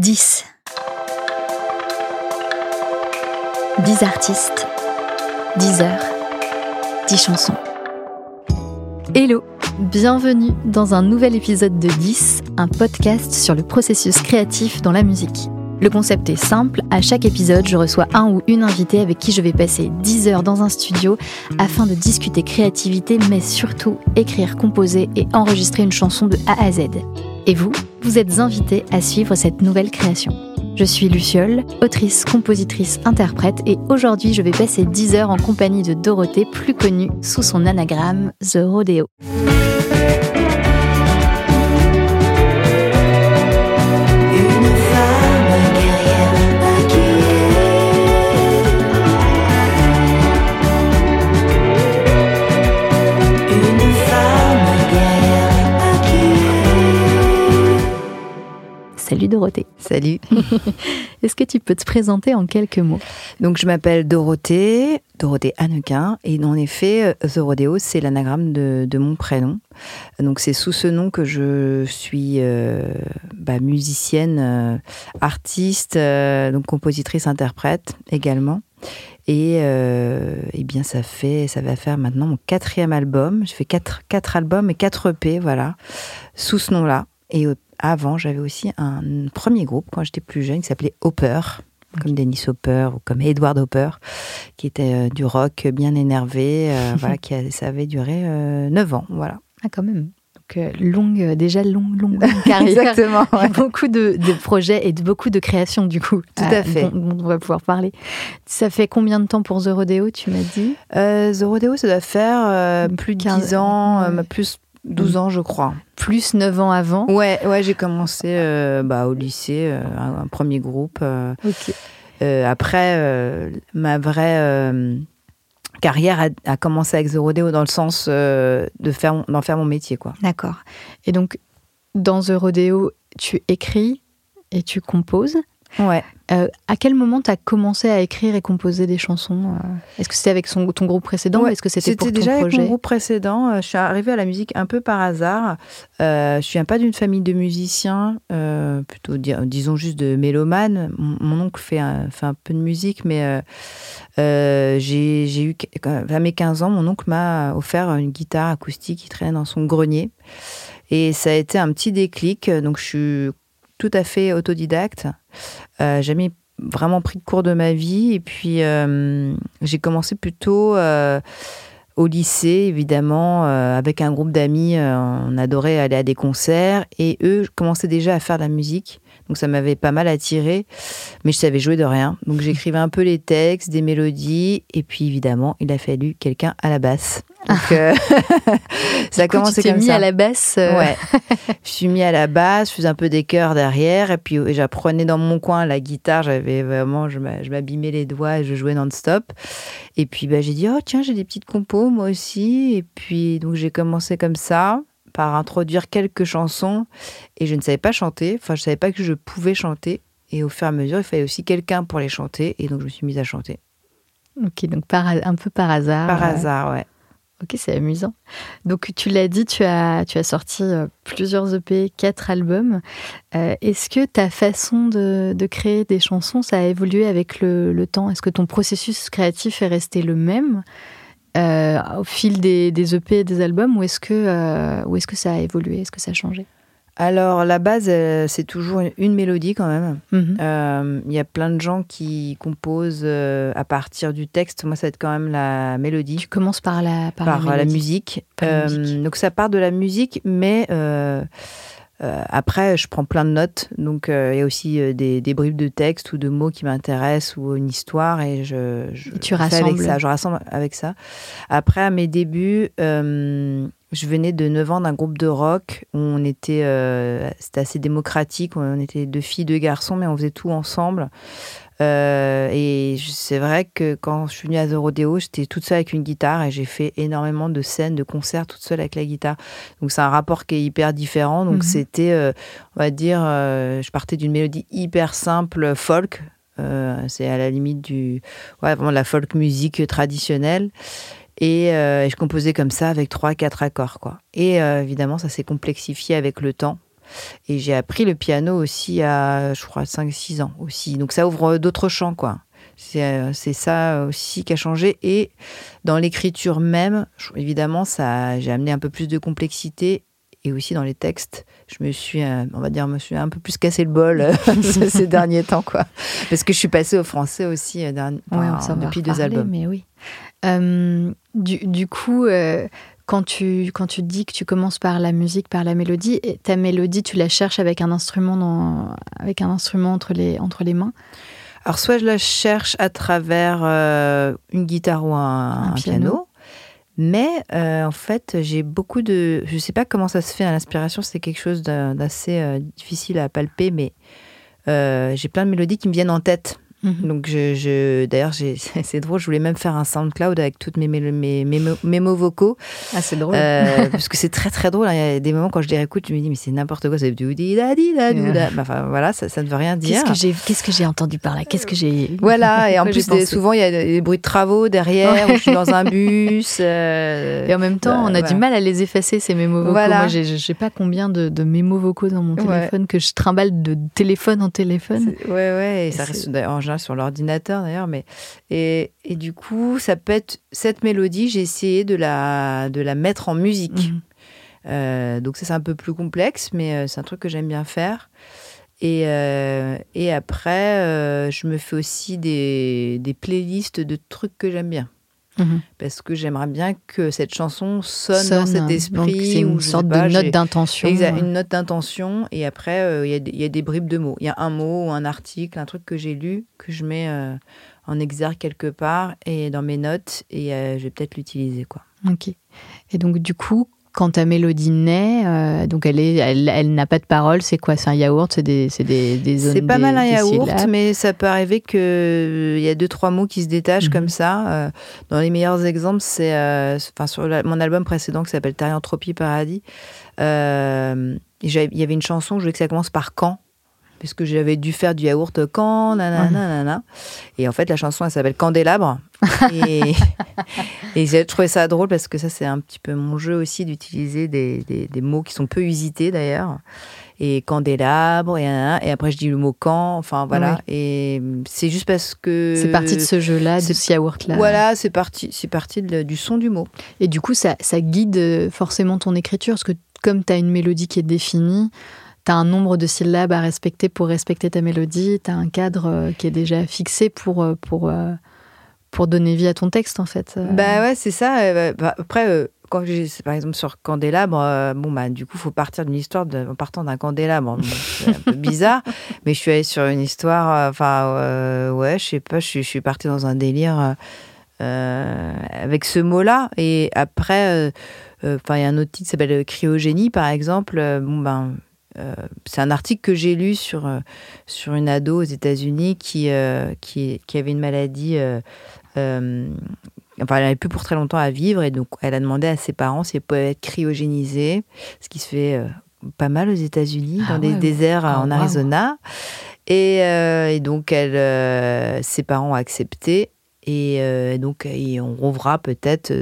10. 10 artistes, 10 heures, 10 chansons. Hello, bienvenue dans un nouvel épisode de 10, un podcast sur le processus créatif dans la musique. Le concept est simple, à chaque épisode, je reçois un ou une invitée avec qui je vais passer 10 heures dans un studio afin de discuter créativité, mais surtout écrire, composer et enregistrer une chanson de A à Z. Et vous, vous êtes invité à suivre cette nouvelle création. Je suis Luciole, autrice, compositrice, interprète, et aujourd'hui je vais passer 10 heures en compagnie de Dorothée, plus connue sous son anagramme The Rodeo. Salut Dorothée. Salut. Est-ce que tu peux te présenter en quelques mots? Donc je m'appelle Dorothée, Dorothée Hannequin, et en effet, The Rodeo, c'est l'anagramme de, mon prénom. Donc c'est sous ce nom que je suis euh, bah, musicienne, euh, artiste, euh, donc compositrice, interprète également. Et, eh bien ça fait, ça va faire maintenant mon quatrième album. Je fais quatre, quatre albums et quatre EP, voilà, sous ce nom-là. Et avant, j'avais aussi un premier groupe quand j'étais plus jeune qui s'appelait Hopper, comme Dennis Hopper ou comme Edward Hopper, qui était euh, du rock bien énervé, euh, voilà, qui ça avait duré euh, 9 ans, voilà. Ah, quand même. Donc, euh, longue, déjà longue, longue, carrière. Exactement. Beaucoup de, projets et de, beaucoup de créations, du coup. Tout à fait. Dont, on va pouvoir parler. Ça fait combien de temps pour The Rodeo, tu m'as dit? The Rodeo, ça doit faire plus de 10 ans, plus 12 ans, je crois. Plus 9 ans avant Ouais, ouais j'ai commencé euh, bah, au lycée, euh, un, premier groupe. Euh, après, ma vraie carrière a, commencé avec The Rodeo dans le sens de faire, d'en faire mon métier. quoi. D'accord. Et donc, dans The Rodeo, tu écris et tu composes. Ouais. Euh, à quel moment tu as commencé à écrire et composer des chansons euh? Est-ce que c'était avec son, ton groupe précédent ou est-ce que c'était pour ton déjà avec mon groupe précédent. Euh, je suis arrivée à la musique un peu par hasard. Euh, je viens pas d'une famille de musiciens, plutôt disons juste de mélomanes. Mon, oncle fait un, fait un peu de musique, mais j'ai eu à mes 15 ans, mon oncle m'a offert une guitare acoustique qui traîne dans son grenier. Et ça a été un petit déclic. Donc je suis tout à fait autodidacte. Euh, jamais vraiment pris de cours de ma vie. Et puis, euh, j'ai commencé plutôt euh, au lycée, évidemment, avec un groupe d'amis. on adorait aller à des concerts. Et eux commençaient déjà à faire de la musique. Donc, ça m'avait pas mal attiré. Mais je savais jouer de rien. Donc, j'écrivais un peu les textes, des mélodies. Et puis, évidemment, il a fallu quelqu'un à la basse. Donc, euh, ça a commencé comme mis à la basse. Euh. Ouais. je suis mis à la basse, je faisais un peu des chœurs derrière, et puis j'apprenais dans mon coin la guitare. J'avais vraiment, je m'abîmais les doigts et je jouais non-stop. Et puis bah, j'ai dit, oh tiens, j'ai des petites compos moi aussi. Et puis donc j'ai commencé comme ça par introduire quelques chansons et je ne savais pas chanter. Enfin, je savais pas que je pouvais chanter. Et au fur et à mesure, il fallait aussi quelqu'un pour les chanter. Et donc, je me suis mise à chanter. Ok, donc par, un peu par hasard. Par hasard, ouais. Ok, c'est amusant. Donc tu l'as dit, tu as, tu as sorti euh, plusieurs EP, quatre albums. Euh, est-ce que ta façon de, de, créer des chansons, ça a évolué avec le, le temps? Est-ce que ton processus créatif est resté le même? Au fil des, des, EP et des albums ou est-ce que, est -ce que ça a évolué Est-ce que ça a changé? Alors, la base, euh, c'est toujours une mélodie quand même. Mhm. Euh, il y a plein de gens qui composent euh, à partir du texte. Moi, ça va être quand même la mélodie. Tu commences par la, par, la, musique. Donc, ça part de la musique, mais après, je prends plein de notes. Donc, il y a aussi des, des, bribes de texte ou de mots qui m'intéressent ou une histoire et je, tu rassembles. avec ça. Je rassemble avec ça. Après, à mes débuts, je venais de 9 ans d'un groupe de rock où on était, euh, c'était assez démocratique, on était deux filles, deux garçons, mais on faisait tout ensemble. Euh, et c'est vrai que quand je suis venue à The Rodeo, j'étais toute seule avec une guitare et j'ai fait énormément de scènes, de concerts toute seule avec la guitare. Donc c'est un rapport qui est hyper différent. Donc mhm. c'était, euh, on va dire, je partais d'une mélodie hyper simple, folk. c'est à la limite du, ouais, vraiment la folk musique traditionnelle. Euh, et, je composais comme ça avec trois, quatre accords, quoi. Et euh, évidemment, ça s'est complexifié avec le temps. Et j'ai appris le piano aussi à, je crois, 5-6 ans aussi. Donc ça ouvre d'autres champs, quoi. C'est ça aussi qui a changé. Et dans l'écriture même, évidemment, ça, j'ai amené un peu plus de complexité et aussi dans les textes, je me suis, euh, on va dire, me suis un peu plus cassé le bol euh, ces derniers temps, quoi. Parce que je suis passée au français aussi euh, depuis deux albums. Mais oui. du, du, coup, quand tu, quand tu dis que tu commences par la musique, par la mélodie, ta mélodie, tu la cherches avec un instrument, dans, avec un instrument entre les, entre les mains? Alors, soit je la cherche à travers une guitare ou un, piano mais euh, en fait, j'ai beaucoup de. Je ne sais pas comment ça se fait. à L'inspiration, c'est quelque chose d'assez euh, difficile à palper, mais euh, j'ai plein de mélodies qui me viennent en tête. Mhm. Donc, je, je d'ailleurs, c'est drôle, je voulais même faire un SoundCloud avec toutes mes, mes, mes, mes mots vocaux. Ah, c'est drôle. Euh, parce que c'est très, très drôle. Hein. Il y a des moments quand je les réécoute, je me dis, mais c'est n'importe quoi. C'est Enfin, voilà, ça, ça ne veut rien dire. Qu'est-ce que j'ai entendu par là? Qu'est-ce que j'ai. Voilà, et en plus, souvent, il y a des bruits de travaux derrière, ou je suis dans un bus. Euh, et en même temps, on a du mal à les effacer, ces mémos vocaux. Voilà. Moi, je sais pas combien de, de mémos vocaux dans mon téléphone que je trimballe de téléphone en téléphone. Ouais, ouais, et ça reste sur l'ordinateur d'ailleurs. Mais et, et, du coup, ça peut être cette mélodie. J'ai essayé de la de la mettre en musique. Mhm. Euh, donc ça c'est un peu plus complexe, mais euh, c'est un truc que j'aime bien faire. Et, euh, et après, je me fais aussi des, des playlists de trucs que j'aime bien. Mhm. Parce que j'aimerais bien que cette chanson sonne, dans cet esprit. C'est une sorte de note d'intention. Une note d'intention. Et après, euh, il y, a des bribes de mots. Il y a un mot ou un article, un truc que j'ai lu, que je mets euh, en exergue quelque part et dans mes notes. Et euh, je vais peut-être l'utiliser. quoi. Ok. Et donc, du coup, quand ta mélodie naît, euh, donc elle est, elle, elle n'a pas de parole, c'est quoi? C'est un yaourt C'est des, c'est des, des zones C'est pas mal un yaourt, syllabes. mais ça peut arriver qu'il euh, y a deux, trois mots qui se détachent -hmm. comme ça. Euh, dans les meilleurs exemples, c'est euh, enfin, sur la, mon album précédent qui s'appelle Therianthropie Paradis. Euh, il y avait une chanson, je voulais que ça commence par quand? Puisque j'avais dû faire du yaourt quand, nanana, nanana. Et en fait, la chanson, elle s'appelle Candélabre. et, et j'ai trouvé ça drôle parce que ça, c'est un petit peu mon jeu aussi d'utiliser des, des, des, mots qui sont peu usités d'ailleurs. Et candélabre, et, et après je dis le mot quand, enfin voilà. Oui. Et c'est juste parce que. C'est parti de ce jeu-là, de ce yaourt-là. Voilà, c'est parti, c'est parti de, du son du mot. Et du coup, ça, ça guide forcément ton écriture, parce que comme tu as une mélodie qui est définie, tu as un nombre de syllabes à respecter pour respecter ta mélodie, tu as un cadre qui est déjà fixé pour, pour, pour donner vie à ton texte, en fait. Bah ouais, c'est ça. Bah, après, quand j'ai, par exemple, sur Candélabre, bon, bah, du coup, il faut partir d'une histoire de, en partant d'un candélabre. c'est un peu bizarre, mais je suis allée sur une histoire, enfin, euh, ouais, je sais pas, je suis, je suis partie dans un délire euh, avec ce mot-là. Et après, enfin, il y a un autre titre qui s'appelle Cryogénie, par exemple. bon, ben euh, c'est un article que j'ai lu sur, euh, sur une ado aux États-Unis qui, euh, qui, qui, avait une maladie. enfin, elle n'avait plus pour très longtemps à vivre et donc elle a demandé à ses parents si elle pouvait être cryogénisée, ce qui se fait pas mal aux États-Unis, ah dans ouais, des déserts oh, en Arizona. Wow. Et, et, donc, elle, ses parents ont accepté. Et donc, on rouvra peut-être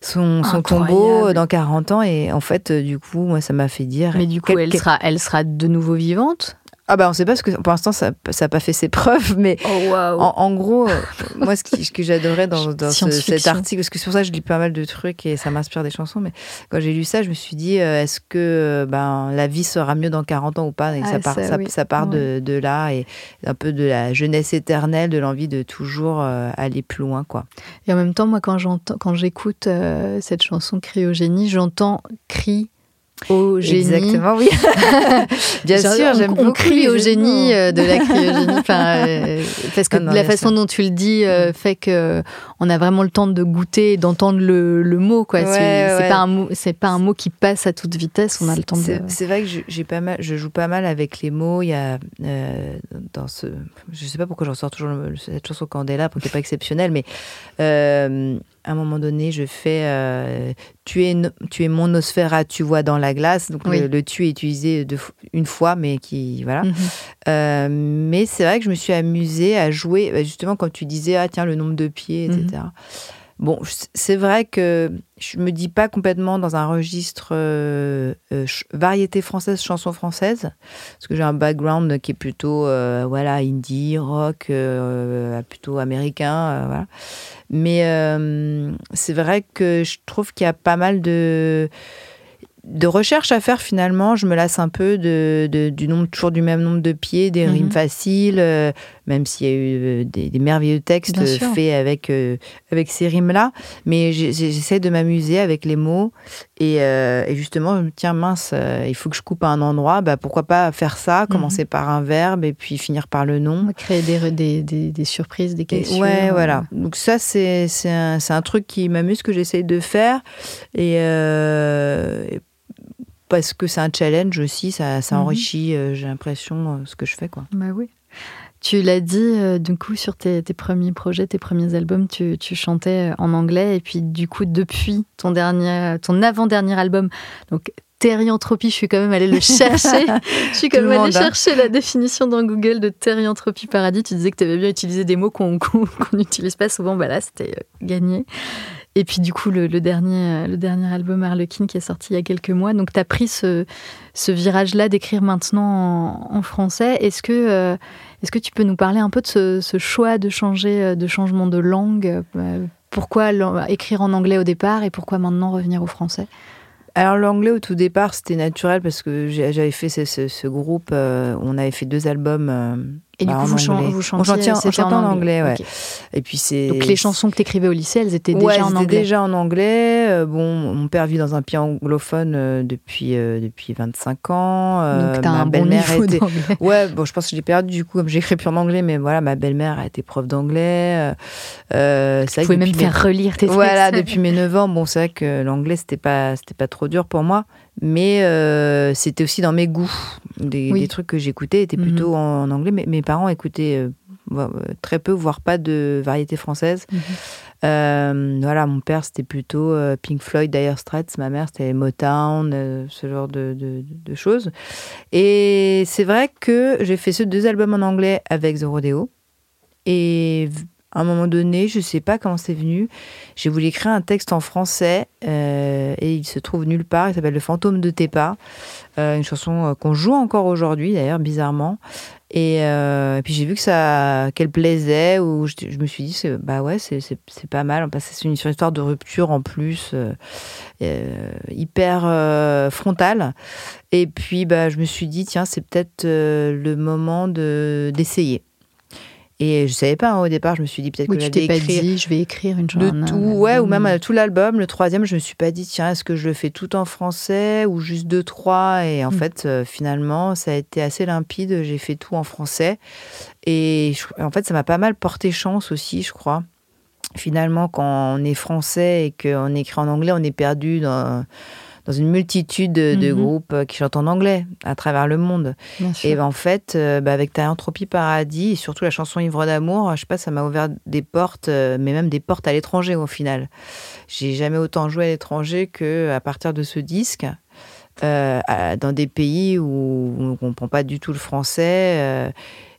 son, son tombeau dans 40 ans. Et en fait, du coup, moi, ça m'a fait dire. Mais du coup, elle, sera, elle sera de nouveau vivante? Ah bah on sait pas parce que pour l'instant ça n'a pas fait ses preuves, mais oh, wow. en, en, gros, moi ce, qui, ce que j'adorais dans, dans ce, cet article, parce que c'est pour ça que je lis pas mal de trucs et ça m'inspire des chansons, mais quand j'ai lu ça, je me suis dit, euh, est-ce que ben, la vie sera mieux dans 40 ans ou pas? Et ah, ça, part, ça, ça, oui. ça part ouais. de, de, là et un peu de la jeunesse éternelle, de l'envie de toujours euh, aller plus loin. quoi. Et en même temps, moi quand j'écoute euh, cette chanson Cryogénie, j'entends cri au génie. Exactement, oui. Bien sûr, j'aime beaucoup. On crie au génie euh, de la cryogénie. enfin, euh, parce que ah non, la façon dont tu le dis euh, fait que on a vraiment le temps de goûter, d'entendre le, le, mot. Quoi. Ouais, c'est ouais. pas un mot, c'est pas un mot qui passe à toute vitesse. On a le temps de. C'est vrai que j'ai pas mal, je joue pas mal avec les mots. Il y a euh, dans ce, je sais pas pourquoi j'en sors toujours cette chanson Candela, qu'elle n'est pas exceptionnelle, mais euh, à un moment donné, je fais euh, tu, es, tu es mon nosphère, tu vois dans la glace. Donc oui. le, le, tu est utilisé de, une fois, mais qui. Voilà. Mm -hmm. euh, mais c'est vrai que je me suis amusée à jouer, justement, quand tu disais, ah tiens, le nombre de pieds, etc. Mm -hmm. Bon, c'est vrai que je me dis pas complètement dans un registre euh, euh, variété française, chanson française, parce que j'ai un background qui est plutôt euh, voilà indie, rock, plutôt américain, voilà. Mais c'est vrai que je trouve qu'il y a pas mal de de recherche à faire finalement. Je me lasse un peu de, du nombre, toujours du même nombre de pieds, des rimes mhm. faciles, même s'il y a eu euh, des, merveilleux textes faits avec, euh, avec ces rimes-là. Mais j'essaie de m'amuser avec les mots. Et, justement, je me tiens, mince, il faut que je coupe à un endroit. Bah, pourquoi pas faire ça, mhm. commencer par un verbe et puis finir par le nom. Créer des, des, des, surprises, des questions. Ouais, voilà. Donc ça, c'est un, un, truc qui m'amuse, que j'essaie de faire. Et, et parce que c'est un challenge aussi, ça, ça mhm. enrichit, euh, j'ai l'impression, euh, ce que je fais. Quoi. Bah oui. Tu l'as dit, euh, du coup, sur tes, premiers projets, tes premiers albums, tu, chantais en anglais. Et puis, du coup, depuis ton, dernier, ton avant-dernier album, donc Thérianthropie, je suis quand même allée le chercher. je suis quand même allée hein. chercher la définition dans Google de Thérianthropie Paradis. Tu disais que tu avais bien utilisé des mots qu'on n'utilise pas souvent. Bah là, c'était gagné. Et puis du coup, le, dernier, le dernier album Harlequin qui est sorti il y a quelques mois. Donc tu as pris ce, ce virage-là d'écrire maintenant en, français. Est-ce que, euh, est-ce que tu peux nous parler un peu de ce, choix euh, de changement de langue euh, Pourquoi écrire en anglais au départ et pourquoi maintenant revenir au français? Alors l'anglais au tout départ c'était naturel parce que j'avais fait ce, ce, groupe, on avait fait deux albums et du bah, coup, vous, chantiez, vous chantiez, en, en, anglais, ouais. Et puis c'est. Donc les chansons que tu écrivais au lycée, elles étaient déjà en anglais. déjà en anglais. Euh, bon, mon père vit dans un pays anglophone euh, depuis euh, depuis 25 ans. Donc t'as un bon niveau était... Ouais, bon, je pense que j'ai perdu du coup comme j'écris plus en anglais, mais voilà, ma belle-mère a été prof d'anglais. Euh, tu pouvais même faire relire tes textes. Voilà, depuis mes 9 ans, bon, c'est vrai que l'anglais c'était pas c'était pas trop dur pour moi mais euh, c'était aussi dans mes goûts. Des, trucs que j'écoutais étaient plutôt mhm. en, anglais, mais mes parents écoutaient euh, euh, très peu, voire pas de variété française. Mhm. voilà, mon père c'était plutôt Pink Floyd, Dire Straits, ma mère c'était Motown, ce genre de, de choses. Et c'est vrai que j'ai fait ces deux albums en anglais avec The Rodeo. Et à un moment donné, je ne sais pas comment c'est venu, j'ai voulu écrire un texte en français euh, et il se trouve nulle part. Il s'appelle Le fantôme de tes pas, euh, une chanson euh, qu'on joue encore aujourd'hui d'ailleurs, bizarrement. Et, puis j'ai vu que ça, qu'elle plaisait, ou je, me suis dit, bah ouais, c'est pas mal. C'est une, histoire de rupture en plus, hyper frontale. Et puis bah, je me suis dit, tiens, c'est peut-être le moment d'essayer. Et je savais pas hein, au départ, je me suis dit peut-être que je t'ai pas dit, je vais écrire une chanson. De tout, ouais, ou même euh, tout l'album. Le troisième, je me suis pas dit, tiens, est-ce que je le fais tout en français ou juste deux, trois? Et en mm. fait, euh, finalement, ça a été assez limpide. J'ai fait tout en français. Et en fait, ça m'a pas mal porté chance aussi, je crois. Finalement, quand on est français et qu'on écrit en anglais, on est perdu dans dans une multitude de, mhm. groupes euh, qui chantent en anglais à travers le monde. Et ben, en fait, euh, bah, avec ta Entropie Paradis et surtout la chanson Ivre d'amour, je sais pas, ça m'a ouvert des portes, euh, mais même des portes à l'étranger au final. J'ai jamais autant joué à l'étranger que à partir de ce disque. dans des pays où on ne comprend pas du tout le français.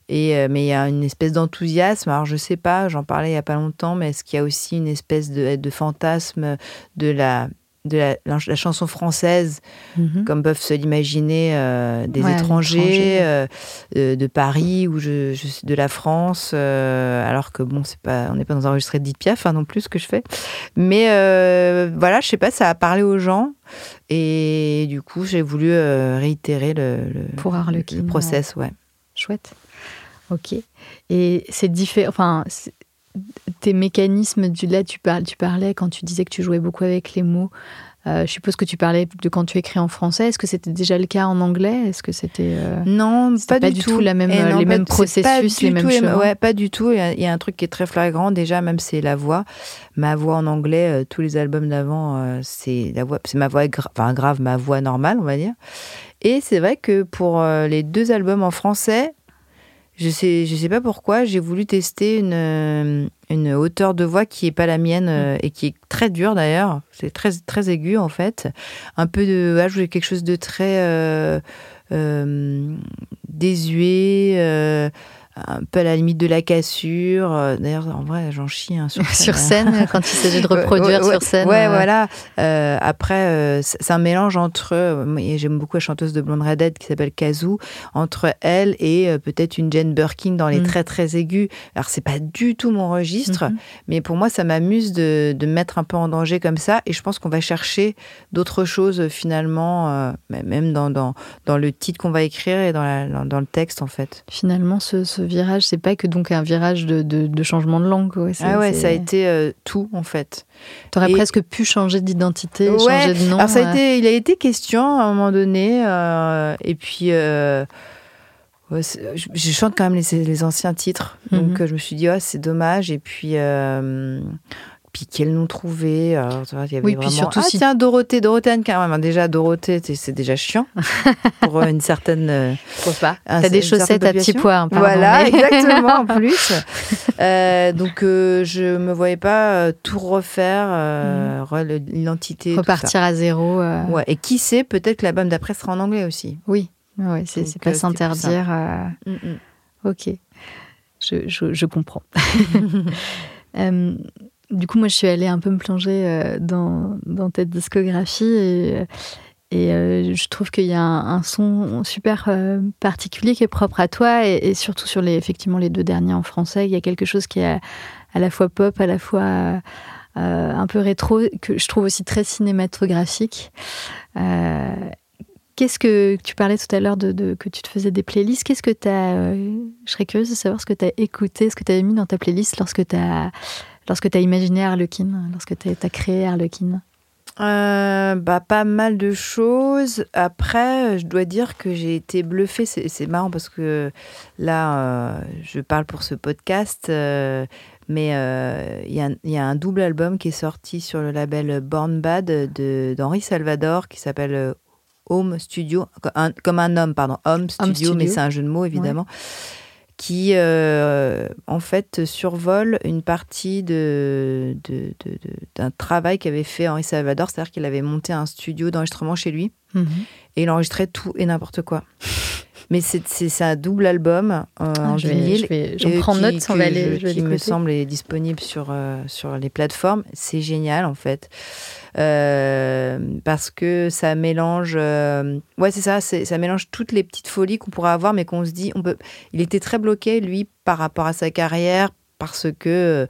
et, mais il y a une espèce d'enthousiasme. Alors, je sais pas, j'en parlais il y a pas longtemps, mais est-ce qu'il y a aussi une espèce de, de fantasme de la, de la, chanson française, mhm. comme peuvent se l'imaginer euh, des étrangers euh, de, Paris ou je, de la France, euh, alors que bon, c'est pas, on n'est pas dans un registre de Piaf hein, non plus ce que je fais. Mais voilà, je sais pas, ça a parlé aux gens et du coup, j'ai voulu réitérer le, Pour le process, ouais. Chouette. Ok. Et c'est différent. Enfin, tes mécanismes, du, là tu, parles, tu parlais quand tu disais que tu jouais beaucoup avec les mots. Euh, je suppose que tu parlais de quand tu écris en français. Est-ce que c'était déjà le cas en anglais? Est-ce que c'était euh, non, pas, du tout, la même, eh les mêmes processus, les mêmes choses Ouais, pas du tout. Il y, a, un truc qui est très flagrant déjà, même c'est la voix. Ma voix en anglais, euh, tous les albums d'avant, c'est la voix, c'est ma voix, enfin grave, ma voix normale, on va dire. Et c'est vrai que pour les deux albums en français, je sais, je sais pas pourquoi, j'ai voulu tester une, euh, une hauteur de voix qui est pas la mienne euh, et qui est très dure d'ailleurs. C'est très, très aigu en fait. Un peu de. Ah, je voulais quelque chose de très euh, désuet, un peu à la limite de la cassure. Euh, d'ailleurs, en vrai, j'en chie hein, sur, sur scène. quand il s'agit de reproduire sur scène. Ouais, voilà. après, c'est un mélange entre. J'aime beaucoup la chanteuse de Blonde Redhead qui s'appelle Kazoo, entre elle et peut-être une Jane Birkin dans les mm. très très aigus. Alors, c'est pas du tout mon registre, mm-hmm. mais pour moi, ça m'amuse de, de mettre un peu en danger comme ça. Et je pense qu'on va chercher d'autres choses finalement, même dans, dans, dans le titre qu'on va écrire et dans, la, dans, le texte en fait. Finalement, ce, ce virage, c'est pas que donc un virage de, de, changement de langue. ah ouais, ça a été euh, tout en fait. Tu aurais presque pu changer d'identité, changer de nom. Alors ça a euh. été, il a été question à un moment donné, euh, et puis. je, chante quand même les, les anciens titres, donc mhm. je me suis dit, oh, c'est dommage. Et puis, puis qu'elle nous trouvait. Alors, tu vois, il y avait oui, vraiment... puis surtout ah, si... tiens, Dorothée, Dorothée Anne même. Déjà, Dorothée, c'est déjà chiant pour euh, une certaine. Euh, Je pas. T'as des chaussettes à petits pois. Pardon, voilà, exactement, en plus. Euh, donc, euh, je me voyais pas tout refaire, mm. l'identité. Repartir à zéro. Ouais, et qui sait, peut-être que l'album d'après sera en anglais aussi. Oui, ouais, c'est pas s'interdire. Ok, je, je, je comprends. Du coup, moi, je suis allée un peu me plonger euh, dans, dans ta discographie et, et euh, je trouve qu'il y a un, son super euh, particulier qui est propre à toi et, surtout sur les, effectivement, les deux derniers en français. Il y a quelque chose qui est à, la fois pop, à la fois un peu rétro, que je trouve aussi très cinématographique. Qu'est-ce que tu parlais tout à l'heure de, que tu te faisais des playlists Qu'est-ce que tu as Je serais curieuse de savoir ce que tu as écouté, ce que tu avais mis dans ta playlist lorsque tu as lorsque tu as imaginé Harlequin, lorsque tu as, créé Harlequin. Euh, bah, Pas mal de choses. Après, je dois dire que j'ai été bluffée. C'est marrant parce que là, euh, je parle pour ce podcast, euh, mais il y, a un double album qui est sorti sur le label Born Bad d'Henri Salvador qui s'appelle Home Studio, comme un homme, pardon, Home Studio, mais c'est un jeu de mots évidemment qui euh, en fait survole une partie d'un travail qu'avait fait Henri Salvador, c'est-à-dire qu'il avait monté un studio d'enregistrement chez lui mhm. et il enregistrait tout et n'importe quoi. Mais c'est, un double album euh, ah, en vinyle. Je, prends note, on va aller. qui me semble est disponible sur, euh, sur les plateformes. C'est génial en fait. Euh, parce que ça mélange. Ouais, c'est ça, ça mélange toutes les petites folies qu'on pourrait avoir, mais qu'on se dit. On peut, il était très bloqué, lui, par rapport à sa carrière, parce que.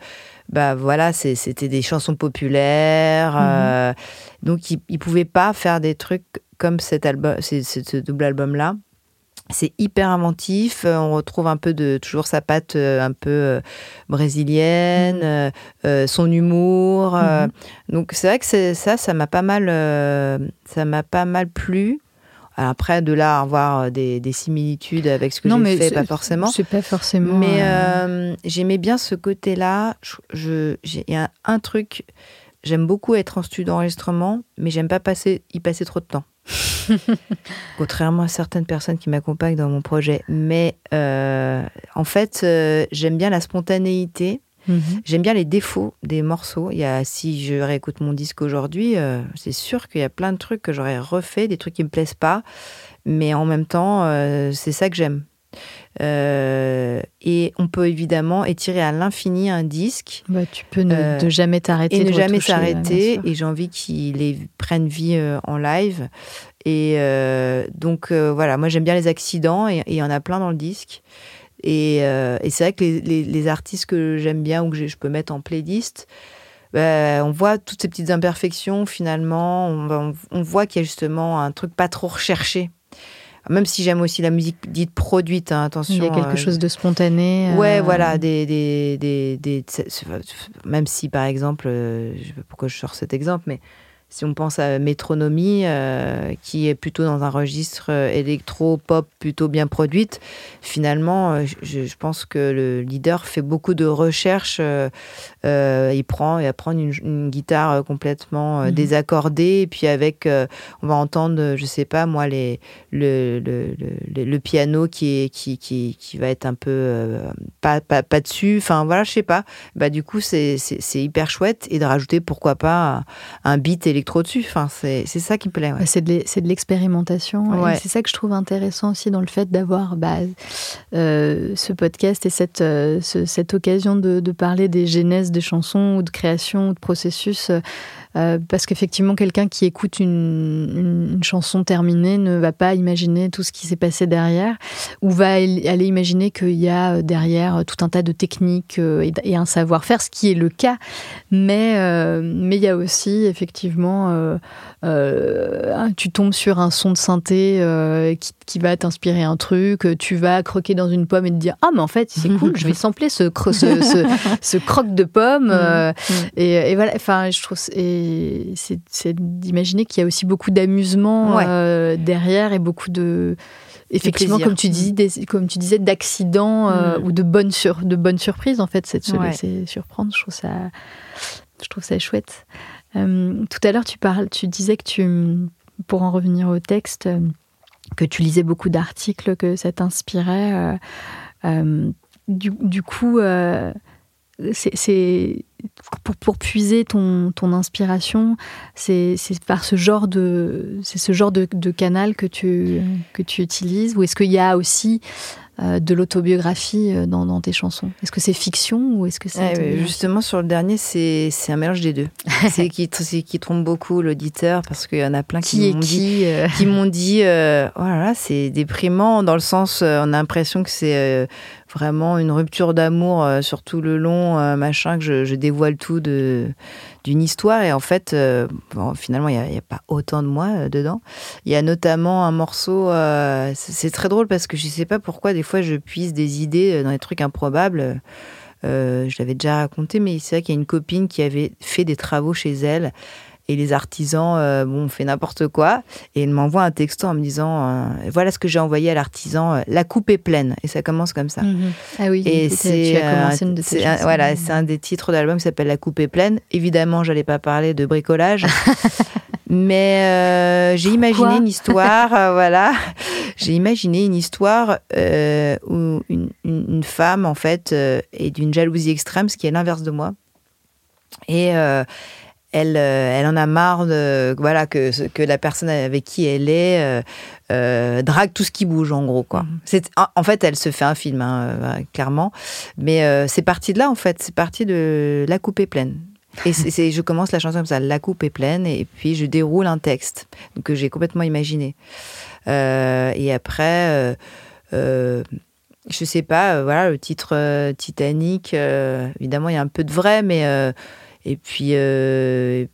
Bah voilà, c'était des chansons populaires. Mhm. Euh, donc, il, ne pouvait pas faire des trucs comme cet album, ce double album-là. C'est hyper inventif. On retrouve un peu de toujours sa patte euh, un peu euh, brésilienne, mmh. son humour. Mmh. donc c'est vrai que ça, ça m'a pas mal, ça m'a pas mal plu. Après, de là, avoir des, des similitudes avec ce que j'ai fait, pas forcément. C'est pas forcément. Mais j'aimais bien ce côté-là. Il y a un truc. J'aime beaucoup être en studio d'enregistrement, mais j'aime pas passer, y passer trop de temps. Contrairement à certaines personnes qui m'accompagnent dans mon projet. Mais euh, en fait, euh, j'aime bien la spontanéité. Mhm. J'aime bien les défauts des morceaux. Il y a, si je réécoute mon disque aujourd'hui, euh, c'est sûr qu'il y a plein de trucs que j'aurais refait, des trucs qui me plaisent pas. Mais en même temps, c'est ça que j'aime. Euh, et on peut évidemment étirer à l'infini un disque. Bah, tu peux ne, euh, jamais t'arrêter. Et ne jamais s'arrêter. Et j'ai envie qu'il prenne vie euh, en live. Et donc voilà, moi j'aime bien les accidents et il y en a plein dans le disque. Et, et c'est vrai que les, les, artistes que j'aime bien ou que je peux mettre en playlist, bah, on voit toutes ces petites imperfections finalement. On, on voit qu'il y a justement un truc pas trop recherché même si j'aime aussi la musique dite produite, hein, attention. Il y a quelque euh, chose de spontané. Ouais, euh, voilà, des, des, des, des, même si par exemple, euh, je sais pas pourquoi je sors cet exemple, mais si on pense à Métronomie, euh, qui est plutôt dans un registre euh, électro-pop plutôt bien produite, finalement, euh, je, pense que le leader fait beaucoup de recherches. il prend, va prendre une, guitare complètement mhm. désaccordée, et puis avec, on va entendre, je sais pas moi, les, le, le, le, piano qui, est, qui, qui, qui, va être un peu pas, pas, pas, dessus. Enfin voilà, je sais pas. Bah, du coup, c'est hyper chouette. Et de rajouter, pourquoi pas, un beat électro dessus. Enfin, c'est ça qui me plaît. Ouais. C'est de l'expérimentation. C'est ça que je trouve intéressant aussi dans le fait d'avoir bah, euh, ce podcast et cette, euh, cette occasion de, de, parler des genèses des chansons ou de création ou de processus. Euh, parce qu'effectivement, quelqu'un qui écoute une, chanson terminée ne va pas imaginer tout ce qui s'est passé derrière, ou va aller imaginer qu'il y a euh, derrière tout un tas de techniques euh, et, un savoir-faire, ce qui est le cas. Mais mais il y a aussi effectivement, tu tombes sur un son de synthé qui, va t'inspirer un truc, tu vas croquer dans une pomme et te dire ah mais en fait c'est cool, je vais sampler ce, ce, croque de pomme. Mm. et, et, voilà, enfin je trouve c'est d'imaginer qu'il y a aussi beaucoup d'amusement euh, derrière et beaucoup de effectivement comme tu dis comme tu disais d'accidents euh, mm. ou de bonnes sur, de bonnes surprises en fait c'est de se laisser surprendre je trouve ça je trouve ça chouette euh, tout à l'heure tu parles tu disais que tu pour en revenir au texte que tu lisais beaucoup d'articles que ça t'inspirait du, du, coup c'est pour, puiser ton, ton inspiration, c'est par ce genre de c'est ce genre de, canal que tu que tu utilises ou est-ce qu'il y a aussi euh, de l'autobiographie euh, dans, tes chansons Est-ce que c'est fiction ou est-ce que c'est justement sur le dernier c'est un mélange des deux. c'est qui qui trompe beaucoup l'auditeur parce qu'il y en a plein qui, m'ont dit euh qui m'ont dit oh là là c'est déprimant dans le sens on a l'impression que c'est vraiment une rupture d'amour euh, sur tout le long, euh, machin, que je, dévoile tout d'une histoire. Et en fait, euh, finalement, il n'y a, pas autant de moi dedans. Il y a notamment un morceau, c'est très drôle parce que je ne sais pas pourquoi, des fois, je puise des idées dans des trucs improbables. je l'avais déjà raconté, mais c'est vrai qu'il y a une copine qui avait fait des travaux chez elle et les artisans euh, bon, fait n'importe quoi. Et il m'envoie un texto en me disant euh, voilà ce que j'ai envoyé à l'artisan, euh, la coupe est pleine. Et ça commence comme ça. Mhm. Ah oui, et c'est voilà, c'est un des titres d'album qui s'appelle La coupe est pleine. Évidemment, j'allais pas parler de bricolage. Mais j'ai imaginé une histoire, voilà. J'ai imaginé une histoire où une, une, femme, en fait, est d'une jalousie extrême, ce qui est l'inverse de moi. Et elle, euh, elle en a marre de, voilà, que, que la personne avec qui elle est euh, euh, drague tout ce qui bouge, en gros. Quoi. En fait, elle se fait un film, hein, clairement. Mais c'est parti de là, en fait. C'est parti de La coupe est pleine. Et je commence la chanson comme ça, La coupe est pleine, et puis je déroule un texte que j'ai complètement imaginé. et après, je sais pas, voilà, le titre Titanic, évidemment, il y a un peu de vrai, mais et puis, euh,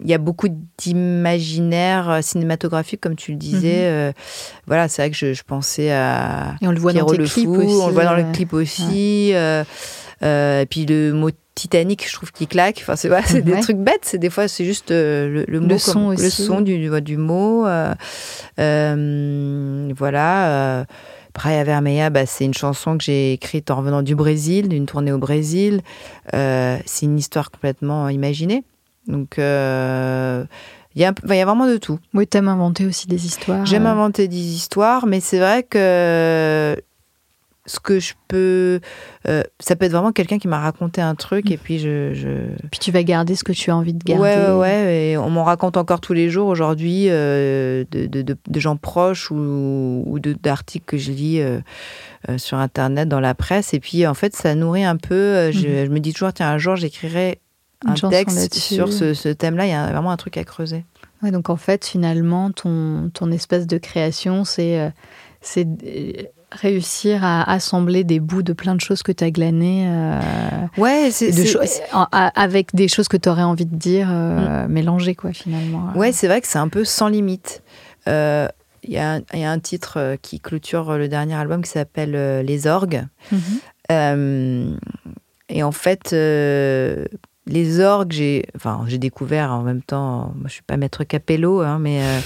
il y a beaucoup d'imaginaire cinématographique, comme tu le disais. Mhm. Euh, voilà, c'est vrai que je, pensais à. Et on le voit dans le clip aussi. On le voit dans le clip aussi. Euh, et puis le mot Titanic, je trouve qu'il claque. Enfin, c'est des trucs bêtes. C'est des fois, c'est juste le, mot, le son, le son du, du mot. voilà. Praia Vermeia, bah, c'est une chanson que j'ai écrite en revenant du Brésil, d'une tournée au Brésil. Euh, c'est une histoire complètement imaginée. Donc, euh, il y, a, y a vraiment de tout. Oui, tu aimes inventer aussi des histoires. J'aime euh. inventer des histoires, mais c'est vrai que ce que je peux. Euh, ça peut être vraiment quelqu'un qui m'a raconté un truc et puis je, Puis tu vas garder ce que tu as envie de garder. Ouais, ouais, et on m'en raconte encore tous les jours aujourd'hui euh, de, de, de, gens proches ou, ou d'articles que je lis euh, sur Internet, dans la presse. Et puis en fait, ça nourrit un peu. Je, mhm. je me dis toujours, tiens, un jour, j'écrirai un texte sur ce, ce thème-là. Il y a vraiment un truc à creuser. Ouais, donc en fait, finalement, ton, ton espace de création, c'est c'est réussir à assembler des bouts de plein de choses que tu as glanées. Euh, ouais, c'est, avec des choses que tu aurais envie de dire euh, mm. mélangées, quoi, finalement. Ouais, c'est vrai que c'est un peu sans limite. Il euh, y, a un titre qui clôture le dernier album qui s'appelle Les Orgues. Mm-hmm. et en fait, les orgues, j'ai, enfin, j'ai découvert en même temps, moi, je suis pas maître Capello, hein, mais euh,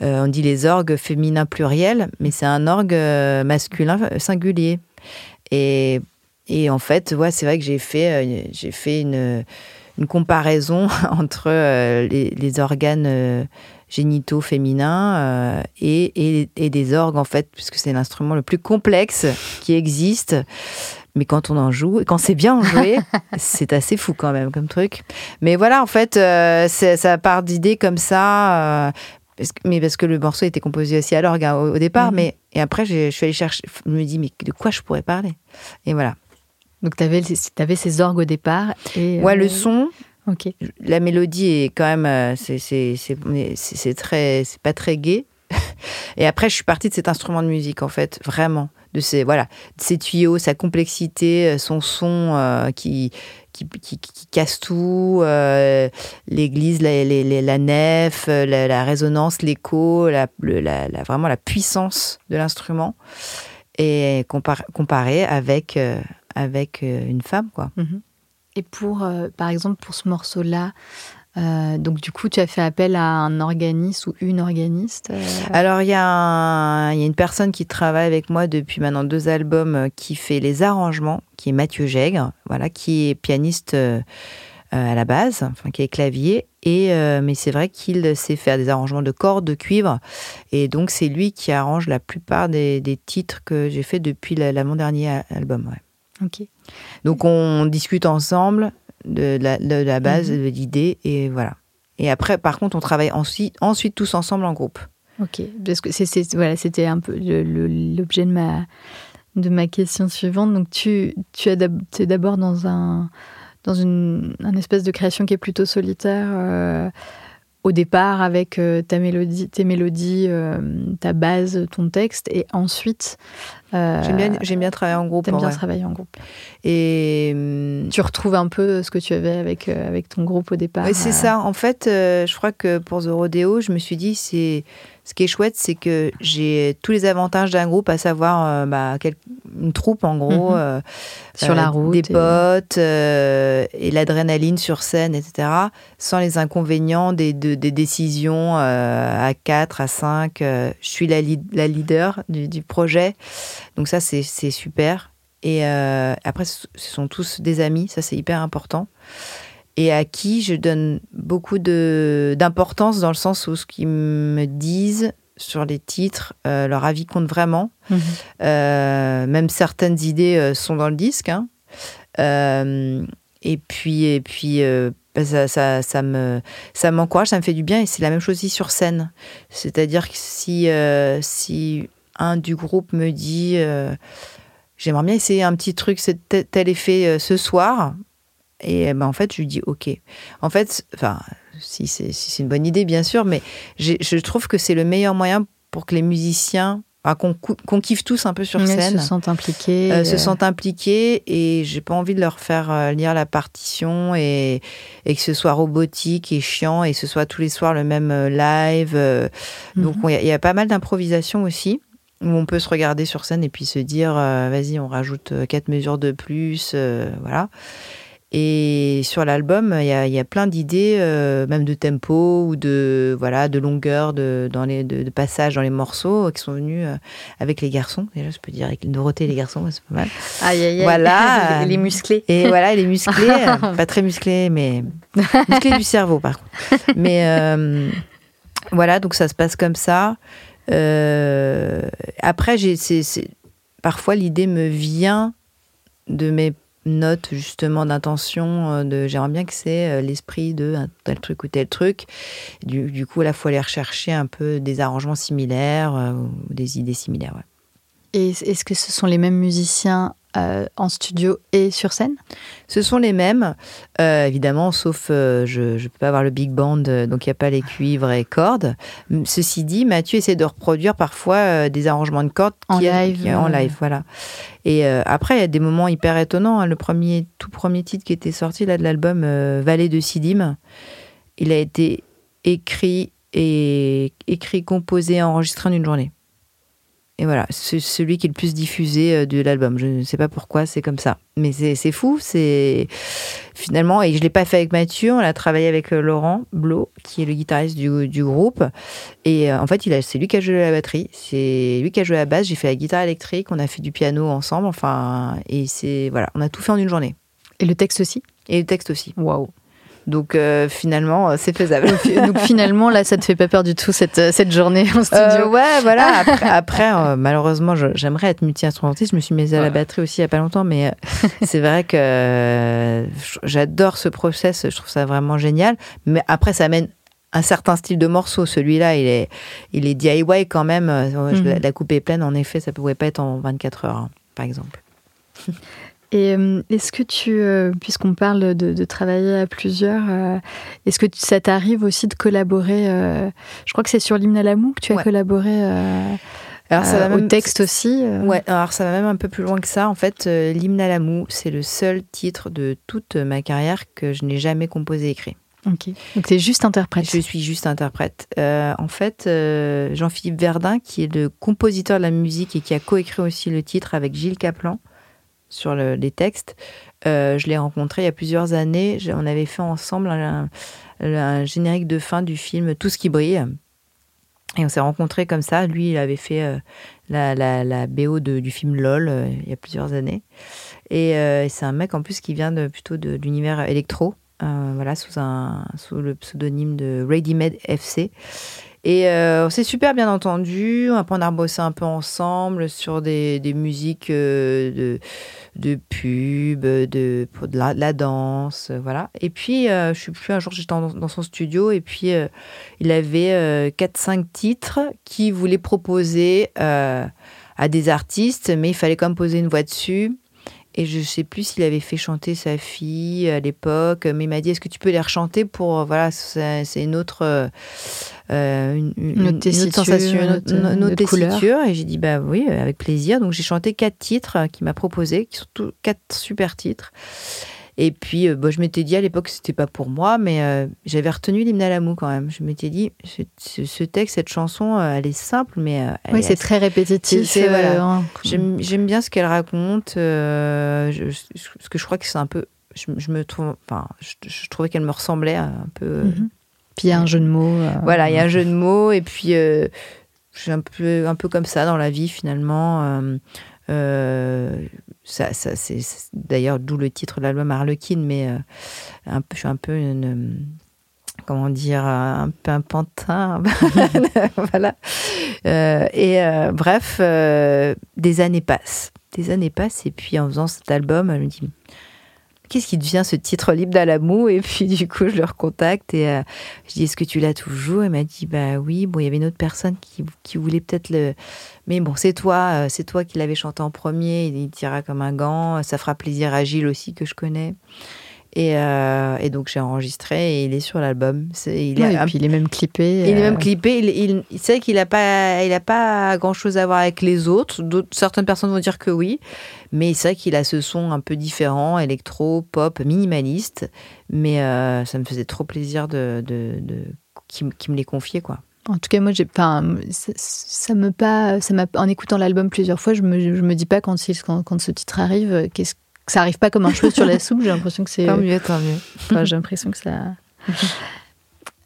on dit les orgues féminins pluriels, mais c'est un orgue euh, masculin singulier. Et, en fait, ouais, c'est vrai que j'ai fait, euh, j'ai fait une, comparaison entre les, organes génitaux féminins et, des orgues, en fait, puisque c'est l'instrument le plus complexe qui existe. Mais quand on en joue, quand c'est bien joué, c'est assez fou quand même comme truc. Mais voilà, en fait, euh, ça part d'idées comme ça. Euh, mais parce que le morceau était composé aussi à l'orgue hein, au, départ. Mhm. Mais et après, je suis allée chercher. Je me dis, mais de quoi je pourrais parler? Et voilà. Donc, tu avais, avais, ces orgues au départ. Et, ouais, le son. Ok. La mélodie est quand même. C'est très. C'est pas très gai. Et après, je suis partie de cet instrument de musique, en fait, vraiment. De ces, voilà, de ces tuyaux, sa complexité, euh, son son euh, qui, qui, qui, casse tout, euh, l'église, la, nef, la, résonance, l'écho, la, vraiment la puissance de l'instrument. Et comparé avec, avec une femme, quoi. Mm-hmm. Et pour, par exemple, pour ce morceau-là, euh, donc du coup, tu as fait appel à un organiste ou une organiste euh Alors il y, a une personne qui travaille avec moi depuis maintenant deux albums euh, qui fait les arrangements, qui est Mathieu Gègre, voilà, qui est pianiste à la base, enfin qui est clavier. Et mais c'est vrai qu'il sait faire des arrangements de cordes, de cuivre, et donc c'est lui qui arrange la plupart des, titres que j'ai fait depuis la, mon dernier album. Ok. Donc on discute ensemble de la, base, mhm. de l'idée, et voilà. Et après, par contre, on travaille ensuite, ensuite tous ensemble en groupe. Ok, parce que c'est, voilà, c'était un peu l'objet de ma, de ma question suivante. Donc, tu, tu es d'abord dans un dans une un espèce de création qui est plutôt solitaire. Euh, au départ avec euh, ta mélodie, tes mélodies, euh, ta base, ton texte, et ensuite. Euh, j'aime bien, bien, travailler en groupe. J'aime bien travailler en groupe. Et tu retrouves un peu ce que tu avais avec avec ton groupe au départ. Oui, c'est ça. En fait, je crois que pour The Rodeo, je me suis dit c'est ce qui est chouette, c'est que j'ai tous les avantages d'un groupe, à savoir euh, bah, une troupe en gros, mhm. euh, sur la euh, route, des potes et l'adrénaline sur scène, etc. Sans les inconvénients des, des décisions à 4, à 5. je suis la, la leader du, du, projet, donc ça c'est super. Et après, ce sont tous des amis, ça c'est hyper important et à qui je donne beaucoup d'importance dans le sens où ce qu'ils me disent sur les titres, euh, leur avis compte vraiment. Mhm. Euh, même certaines idées euh, sont dans le disque. Hein. et puis, et puis bah, ça, ça, ça, me, ça m'encourage, ça me fait du bien. Et c'est la même chose aussi sur scène. C'est-à-dire que si, si un du groupe me dit j'aimerais bien essayer un petit truc, c'est tel effet ce soir, et ben, en fait, je lui dis OK. En fait, enfin, si c'est si une bonne idée, bien sûr, mais je trouve que c'est le meilleur moyen pour que les musiciens qu'on kiffe tous un peu sur scène. Se sentent impliqués. Euh, se sentent impliqués et j'ai pas envie de leur faire euh, lire la partition et, et, que ce soit robotique et chiant et que ce soit tous les soirs le même euh, live. Donc mhm. il y, a pas mal d'improvisation aussi où on peut se regarder sur scène et puis se dire vas-y on rajoute quatre mesures de plus, voilà. Et sur l'album, il y a, plein d'idées, euh, même de tempo ou de voilà de longueur, de, dans les, de, passage dans les morceaux qui sont venus euh, avec les garçons. Déjà, je peux dire avec Dorothée et les garçons, c'est pas mal. Aïe, aïe, aïe. Voilà. les musclés. Et voilà, les musclés, euh, pas très musclés, mais musclés du cerveau par contre. Mais voilà, donc ça se passe comme ça. Après, j'ai, parfois l'idée me vient de mes note justement d'intention euh, de j'aimerais bien que c'est euh, l'esprit de tel truc ou tel truc. Du, coup, là, il faut aller rechercher un peu des arrangements similaires euh, ou des idées similaires. Et est-ce que ce sont les mêmes musiciens euh, en studio et sur scène Ce sont les mêmes, euh, évidemment, sauf euh, je ne peux pas avoir le big band, donc il n'y a pas les cuivres et cordes. Ceci dit, Mathieu essaie de reproduire parfois des arrangements de cordes en live. en live, voilà. Et après, il y a des moments hyper étonnants. Hein. Le premier, tout premier titre qui était sorti là de l'album Vallée de Sidim, il a été écrit et écrit, composé, enregistré en une journée. Et voilà, c'est celui qui est le plus diffusé euh, de l'album. Je ne sais pas pourquoi, c'est comme ça. Mais c'est fou, c'est finalement, et je ne l'ai pas fait avec Mathieu, on a travaillé avec euh, Laurent Blo, qui est le guitariste du, du groupe. Et euh, en fait, c'est lui qui a joué la batterie, c'est lui qui a joué la basse, j'ai fait la guitare électrique, on a fait du piano ensemble, enfin, et c'est, voilà, on a tout fait en une journée. Et le texte aussi? Et le texte aussi. Waouh Donc euh, finalement, c'est faisable. Donc finalement, là, ça te fait pas peur du tout cette, cette journée en studio? Ouais, voilà. Après, malheureusement, j'aimerais être multi-instrumentiste. Je me suis mise à la batterie aussi il y a pas longtemps, mais c'est vrai que j'adore ce process. Je trouve ça vraiment génial. Mais après, ça amène un certain style de morceau. Celui-là, il est, il est DIY quand même. Mhm. La coupe est pleine, en effet, ça ne pouvait pas être en 24 heures, hein, par exemple. Et euh, est-ce que tu, euh, puisqu'on parle de, travailler à plusieurs, euh, est-ce que ça t'arrive aussi de collaborer Je crois que c'est sur l'hymne à l'amour que tu as collaboré. Alors ça va même, au texte aussi Ouais, alors ça va même un peu plus loin que ça. En fait, l'hymne à l'amour, c'est le seul titre de toute ma carrière que je n'ai jamais composé et écrit. Ok. Donc tu es juste interprète. Je suis juste interprète. en fait, Jean-Philippe Verdun, qui est le compositeur de la musique et qui a coécrit aussi le titre avec Gilles Caplan, sur les textes. Euh, je l'ai rencontré il y a plusieurs années. On avait fait ensemble un, générique de fin du film Tout ce qui brille. Et on s'est rencontrés comme ça. Lui, il avait fait euh, la, la, BO du film LOL euh, il y a plusieurs années. Et c'est un mec en plus qui vient de, plutôt de, l'univers électro, voilà, sous, un, sous le pseudonyme de Ready Made FC. Et euh, super bien entendu. On a bossé un peu ensemble sur des, des musiques euh, de, de pub, de, de, la, danse, euh, voilà. Et puis, je suis plus un jour, j'étais dans, son studio et puis il avait 4-5 titres qu'il voulait proposer à des artistes, mais il fallait quand même poser une voix dessus. Et je sais plus s'il avait fait chanter sa fille à l'époque, mais il m'a dit est-ce que tu peux les rechanter pour voilà c'est une autre euh, une, une, autre sensation, une autre, tessiture. Et j'ai dit bah oui avec plaisir. Donc j'ai chanté quatre titres qu'il m'a proposé, qui sont tous quatre super titres. Et puis, euh, bon, je m'étais dit à l'époque que c'était pas pour moi, mais euh, j'avais retenu l'hymne à l'amour quand même. Je m'étais dit, ce, texte, cette chanson, euh, elle est simple, mais. oui, c'est très répétitif. Voilà. J'aime bien ce qu'elle raconte. Je, ce que je crois que c'est un peu. Je, me trouve. Enfin, je, trouvais qu'elle me ressemblait un peu. Mhm. Puis il y a un jeu de mots. Voilà, il y a un jeu de mots. Et puis, je suis un peu, un peu comme ça dans la vie, finalement. Euh, ça, c'est d'ailleurs d'où le titre de l'album Harlequin, mais euh, je suis un peu une comment dire, un peu un pantin. voilà. Euh, et bref, des années passent. Des années passent, et puis en faisant cet album, elle me dit qu'est-ce qui devient ce titre libre d'alamou Et puis du coup, je le recontacte et euh, je dis, est-ce que tu l'as toujours? Elle m'a dit, bah oui. Bon, il y avait une autre personne qui, voulait peut-être le... Mais bon, c'est toi, euh, c'est toi qui l'avais chanté en premier. Il tira comme un gant. Ça fera plaisir à Gilles aussi, que je connais. Et, euh, et, donc j'ai enregistré et il est sur l'album. Il, et puis il est même clippé. Il est même clippé. Il, il, sait qu'il n'a pas, il a pas grand chose à voir avec les autres. Certaines personnes vont dire que oui, mais c'est vrai qu'il a ce son un peu différent, électro, pop, minimaliste. Mais euh, ça me faisait trop plaisir de, de, de qu'il me l'ait confié, quoi. En tout cas, moi, j'ai, enfin, ça, me pas, ça m'a, en écoutant l'album plusieurs fois, je me, je me dis pas quand, quand, quand ce titre arrive, qu'est-ce, que ça arrive pas comme un cheveu sur la soupe. J'ai l'impression que c'est. Tant mieux, tant mieux. Enfin, j'ai l'impression que ça.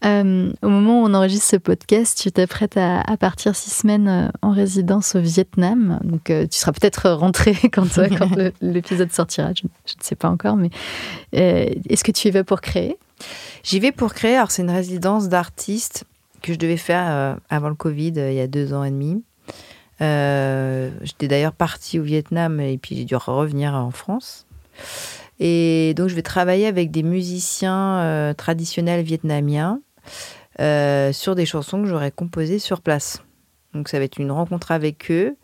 Euh, au moment où on enregistre ce podcast, tu t'apprêtes à, à partir six semaines euh, en résidence au Vietnam. Donc, euh, tu seras peut-être rentré quand, quand l'épisode sortira. Je, ne sais pas encore, mais est-ce que tu y vas pour créer? J'y vais pour créer. Alors, c'est une résidence d'artiste que je devais faire avant le Covid, il y a deux ans et demi. J'étais d'ailleurs partie au Vietnam et puis j'ai dû revenir en France. Et donc, je vais travailler avec des musiciens traditionnels vietnamiens euh, sur des chansons que j'aurais composées sur place. Donc ça va être une rencontre avec eux.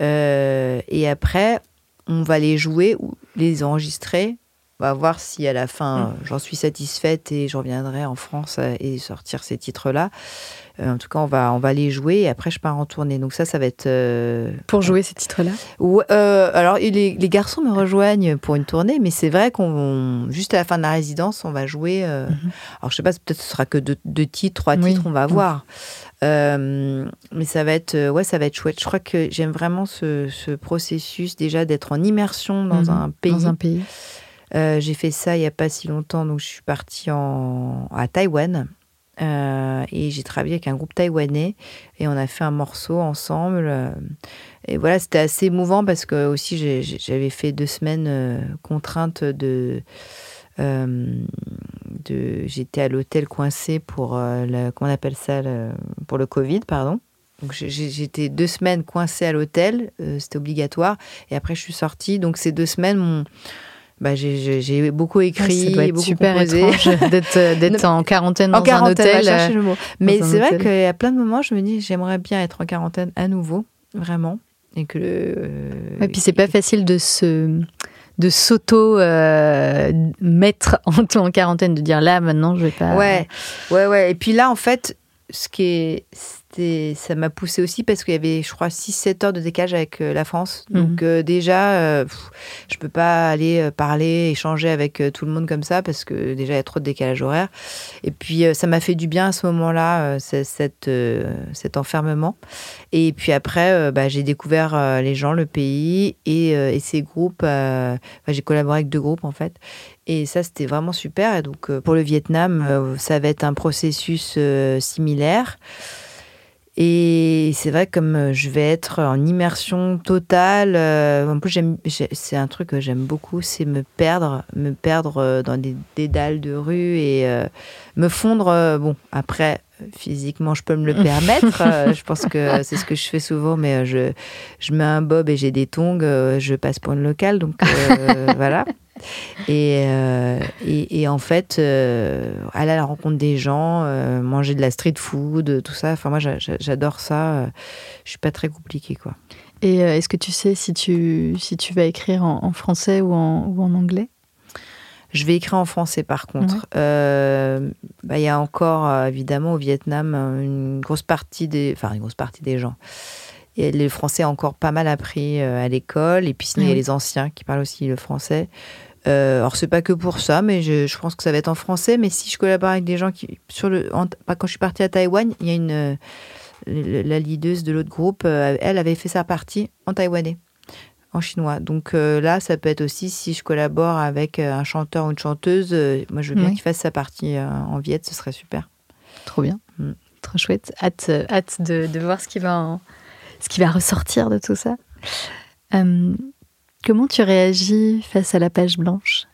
Euh, et après, on va les jouer ou les enregistrer. On va voir si à la fin mm. j'en suis satisfaite et je reviendrai en France euh, et sortir ces titres-là. Euh, en tout cas, on va, on va les jouer et après, je pars en tournée. Donc, ça, ça va être. Euh, pour jouer ces titres-là? Euh, Alors, les, les, garçons me rejoignent pour une tournée, mais c'est vrai qu'on. Juste à la fin de la résidence, on va jouer. Mhm. Alors, je sais pas, peut-être ce sera que deux, titres, trois titres, on va voir. mais ça va être, ouais, ça va être chouette. Je crois que j'aime vraiment ce, ce, processus déjà d'être en immersion dans mhm. un pays. Dans un pays. J'ai fait ça il n'y a pas si longtemps, donc je suis partie en, à Taïwan euh, et j'ai travaillé avec un groupe taïwanais et on a fait un morceau ensemble. Euh, et voilà, c'était assez émouvant parce que aussi j'avais fait deux semaines euh, contraintes de j'étais à l'hôtel coincé pour le, comment appelle ça pour le Covid, pardon. Donc j'étais deux semaines coincée à l'hôtel, c'était obligatoire, et après je suis sortie. Donc ces deux semaines, mon bah, j'ai beaucoup écrit, ça beaucoup super composé. d'être en quarantaine dans un hôtel. Euh, Mais c'est vrai a plein de moments, je me dis, j'aimerais bien être en quarantaine à nouveau, vraiment. Et que. Euh, et puis c'est pas facile de se de s'auto euh, mettre en, en quarantaine, de dire là maintenant je vais pas. Ouais, ouais, ouais. Et puis là en fait, ce qui est ça m'a poussé aussi parce qu'il y avait, je crois, 6-7 heures de décalage avec euh, la France. Mhm. Donc euh, déjà, euh, je peux pas aller parler, échanger avec tout le monde comme ça parce que déjà, il y a trop de décalage horaire. Et puis, ça m'a fait du bien à ce moment-là, cette, cet enfermement. Et puis après, bah, j'ai découvert les gens, le pays et, et ces groupes. j'ai collaboré avec deux groupes, en fait. Et ça, c'était vraiment super. Et donc, pour le Vietnam, ça va être un processus similaire. Et c'est vrai, comme euh, je vais être en immersion totale, euh, en plus, c'est un truc que j'aime beaucoup, c'est me perdre, me perdre euh, dans des dédales de rue et me fondre. bon, après, physiquement, je peux me le permettre. je pense que c'est ce que je fais souvent, mais je, je mets un bob et j'ai des tongs, je passe pour une locale, donc voilà. Euh, et, et, en fait, euh, aller à la rencontre des gens, euh, manger de la street food, tout ça. Enfin, moi, j'adore ça. Je suis pas très compliquée, quoi. Et est-ce que tu sais si tu, si tu vas écrire en, français ou en, ou en anglais? Je vais écrire en français par contre. Bah, il y a encore évidemment au Vietnam une grosse partie des, enfin une grosse partie des gens. Et le français encore pas mal appris à l'école. Et puis sinon il y a les anciens qui parlent aussi le français. Euh, alors c'est pas que pour ça, mais je, je, pense que ça va être en français. Mais si je collabore avec des gens qui, sur le, quand je suis partie à Taïwan, il y a une euh, la leaduse de l'autre groupe, euh, elle avait fait sa partie en taïwanais, en chinois. Donc euh, là, ça peut être aussi si je collabore avec un chanteur ou une chanteuse. moi, je veux bien qu'il fasse sa partie en viette, ce serait super. Trop bien, mm. trop chouette. Hâte, hâte de, de, voir ce qui va, ce qui va ressortir de tout ça. Comment tu réagis face à la page blanche?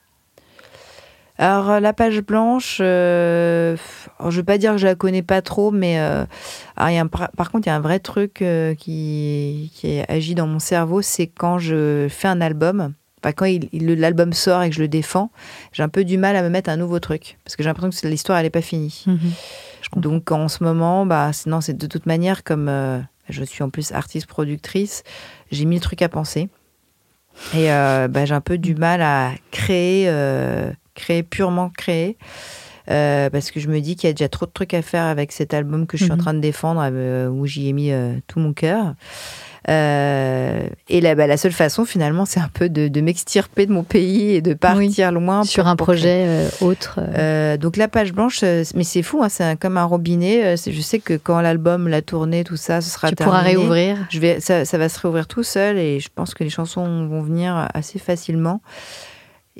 Alors euh, la page blanche, euh, je ne veux pas dire que je la connais pas trop, mais euh, par contre il y a un vrai truc qui, qui agit dans mon cerveau, c'est quand je fais un album, quand l'album sort et que je le défends, j'ai un peu du mal à me mettre un nouveau truc parce que j'ai l'impression que l'histoire elle n'est pas finie. Mhm. Donc en ce moment, bah sinon c'est de toute manière comme je suis en plus artiste productrice, j'ai mille trucs à penser. Et euh, bah, j'ai un peu du mal à créer, euh, créer purement créer. Euh, parce que je me dis qu'il y a déjà trop de trucs à faire avec cet album que je suis en mhm. train de défendre, où j'y ai mis tout mon cœur. Euh, et là, bah, la seule façon, finalement, c'est un peu de, m'extirper de mon pays et de partir loin. Sur un projet euh, autre. Euh. donc la page blanche, mais c'est fou, hein, c'est comme un robinet. Je sais que quand l'album, la tournée, tout ça, ce sera tu pourras réouvrir. Je vais, ça, ça, va se réouvrir tout seul et je pense que les chansons vont venir assez facilement.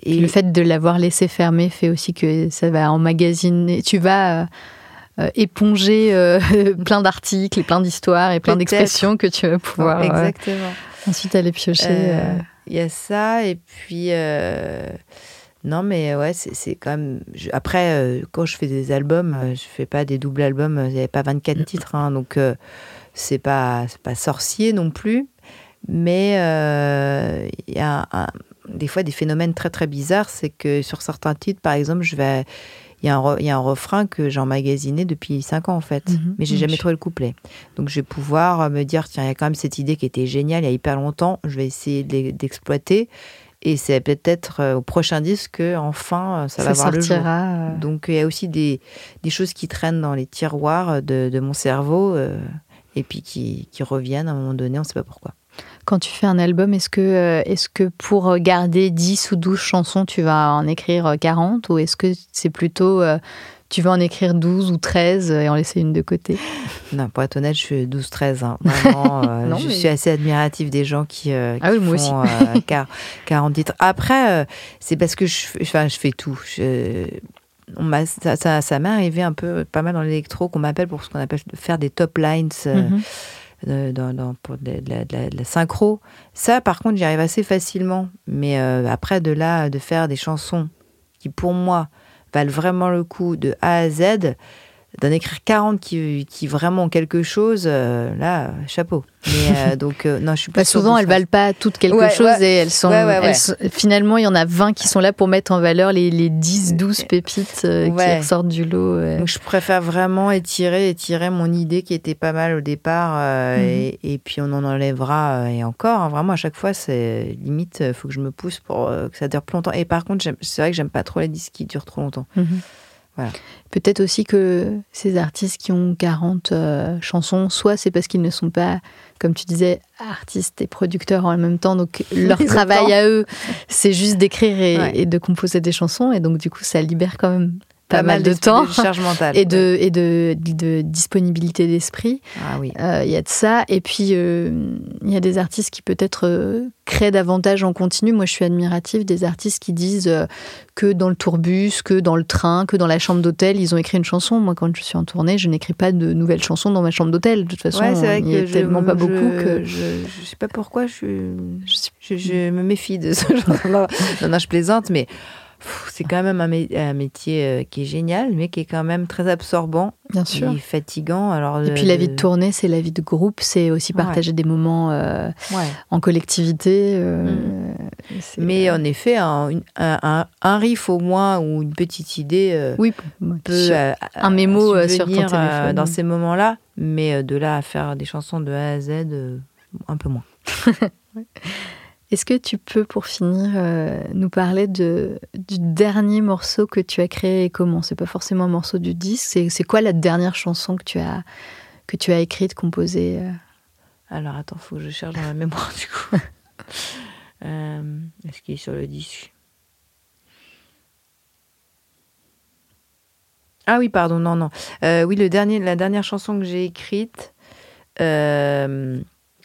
Et le fait de l'avoir laissé fermer fait aussi que ça va emmagasiner. Tu vas euh, éponger euh, plein d'articles et plein d'histoires et plein d'expressions que tu vas pouvoir euh, Exactement. ensuite aller piocher. Il y a ça et puis non mais ouais c'est quand même après quand je fais des albums je fais pas des doubles albums il n'y avait pas 24 mm. titres hein, donc c'est pas pas sorcier non plus mais il y a des fois des phénomènes très très bizarres c'est que sur certains titres par exemple je vais il y, a un, y a un refrain que j'ai emmagasiné depuis 5 ans en fait, mhm. mais j'ai jamais trouvé le couplet. Donc je vais pouvoir euh, me dire, tiens, il y a quand même cette idée qui était géniale il y a hyper longtemps, je vais essayer d'exploiter. Et c'est peut-être euh, au prochain disque que enfin euh, ça, va voir le jour. Donc il y a aussi des, des, choses qui traînent dans les tiroirs de, de mon cerveau et puis qui, qui, reviennent à un moment donné, on ne sait pas pourquoi. Quand tu fais un album, est-ce que, euh, est que pour garder 10 ou 12 chansons, tu vas en écrire 40 ou est-ce que c'est plutôt euh, tu vas en écrire 12 ou 13 et en laisser une de côté? Non, pour être honnête, je suis 12-13. Hein. Euh, je suis assez admirative des gens qui, ah font 40 titres. Après, c'est parce que je, enfin, je fais tout. ça, ça, m'est arrivé un peu, pas mal dans l'électro, qu'on m'appelle pour ce qu'on appelle faire des top lines. Mhm dans, pour de, la, synchro. Ça, par contre, j'y arrive assez facilement. Mais euh, après, de là, de faire des chansons qui pour moi valent vraiment le coup de A à Z, d'en écrire 40 qui, qui vraiment ont quelque chose, euh, là, chapeau. Mais euh, donc, euh, non, je suis pas Bah, souvent, elles valent pas toutes quelque Ouais, chose ouais. et elles sont, Ouais, ouais, ouais. elles sont- Finalement, il y en a 20 qui sont là pour mettre en valeur les, les 10, 12 pépites euh, Ouais. qui ressortent du lot. ouais. Donc je préfère vraiment étirer, étirer mon idée qui était pas mal au départ euh, Mhm. et, et puis on en enlèvera euh, et encore. hein, vraiment à chaque fois c'est limite, il faut que je me pousse pour euh, que ça dure plus longtemps. Et par contre c'est vrai que j'aime pas trop les disques qui durent trop longtemps. Mhm. Voilà. Peut-être aussi que ces artistes qui ont 40 euh, chansons, soit c'est parce qu'ils ne sont pas, comme tu disais, artistes et producteurs en même temps, donc leur Ils travail à eux, c'est juste d'écrire et, Ouais. et de composer des chansons, et donc du coup ça libère quand même pas, mal de temps charge mentale. et de, et de, de disponibilité d'esprit. Ah oui. Euh, Il y a de ça. Et puis, euh, il y a des artistes qui peut-être euh, créent davantage en continu. Moi, je suis admirative des artistes qui disent euh, que dans le tourbus, que dans le train, que dans la chambre d'hôtel, ils ont écrit une chanson. Moi, quand je suis en tournée, je n'écrai pas de nouvelles chansons dans ma chambre d'hôtel. De toute façon, Ouais, c'est vrai il n'y a je, tellement pas beaucoup que... je, je sais pas pourquoi je, je, je me méfie de ce genre-là. Non, non, je plaisante, mais c'est quand même un, mé- un métier euh, qui est génial, mais qui est quand même très absorbant Bien sûr. et fatigant. Alors, Et puis la vie de tournée, c'est la vie de groupe, c'est aussi Ouais. partager des moments euh, Ouais. en collectivité. euh, Mm. Mais en effet, un, une- un, un- un riff au moins ou une petite idée euh, oui, ouais, peut sur- euh, un mémo, euh, sur ton euh, téléphone. dans ces moments-là, mais euh, de là à faire des chansons de A à Z, euh, un peu moins. Est-ce que tu peux, pour finir, euh, nous parler de, du dernier morceau que tu as créé et comment? C'est pas forcément un morceau du disque. C'est, quoi la dernière chanson que tu as, que tu as écrite, composée euh? Alors attends, faut que je cherche dans la mémoire du coup. Euh, Est-ce qu'il est sur le disque? Ah oui, pardon, non, non. Euh, oui, le dernier, la dernière chanson que j'ai écrite. euh,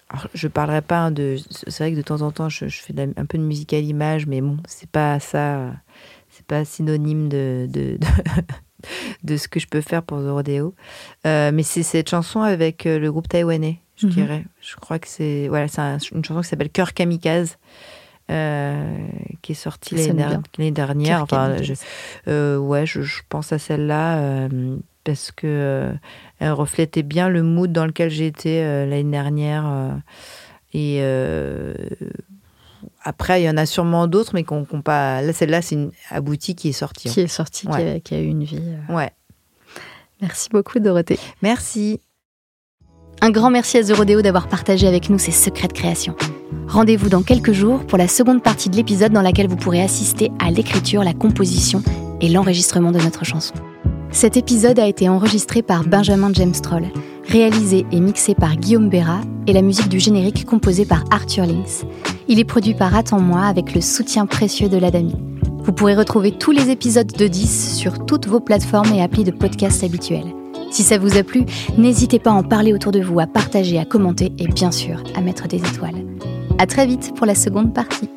alors, je parlerai pas de. C'est vrai que de temps en temps, je, je fais un peu de musique à l'image, mais bon, c'est pas ça. C'est pas synonyme de, de, de, de ce que je peux faire pour The Rodeo. Euh, mais c'est cette chanson avec euh, le groupe taïwanais, je Mhm. dirais. Je crois que c'est voilà, c'est un- une chanson qui s'appelle Cœur Kamikaze. euh, qui est sortie l'année dernière. Enfin, je- euh, ouais, je, je pense à celle-là euh, parce que euh, elle reflétait bien le mood dans lequel j'étais euh, l'année dernière. euh, et euh, après, il y en a sûrement d'autres, mais qu'on qu'on pas. Là, celle-là, c'est une aboutie qui est sortie. qui est sortie, qui, Ouais. a, qui a eu une vie. euh. Ouais. Merci beaucoup, Dorothée. Merci. Un grand merci à The Rodeo d'avoir partagé avec nous ses secrets de création. Rendez-vous dans quelques jours pour la seconde partie de l'épisode dans laquelle vous pourrez assister à l'écriture, la composition et l'enregistrement de notre chanson. Cet épisode a été enregistré par Benjamin James Troll, réalisé et mixé par Guillaume Béra et la musique du générique composée par Arthur Links. Il est produit par Attends-moi avec le soutien précieux de l'Adami. Vous pourrez retrouver tous les épisodes de 10 sur toutes vos plateformes et applis de podcast habituels. Si ça vous a plu, n'hésitez pas à en parler autour de vous, à partager, à commenter et bien sûr à mettre des étoiles. À très vite pour la seconde partie.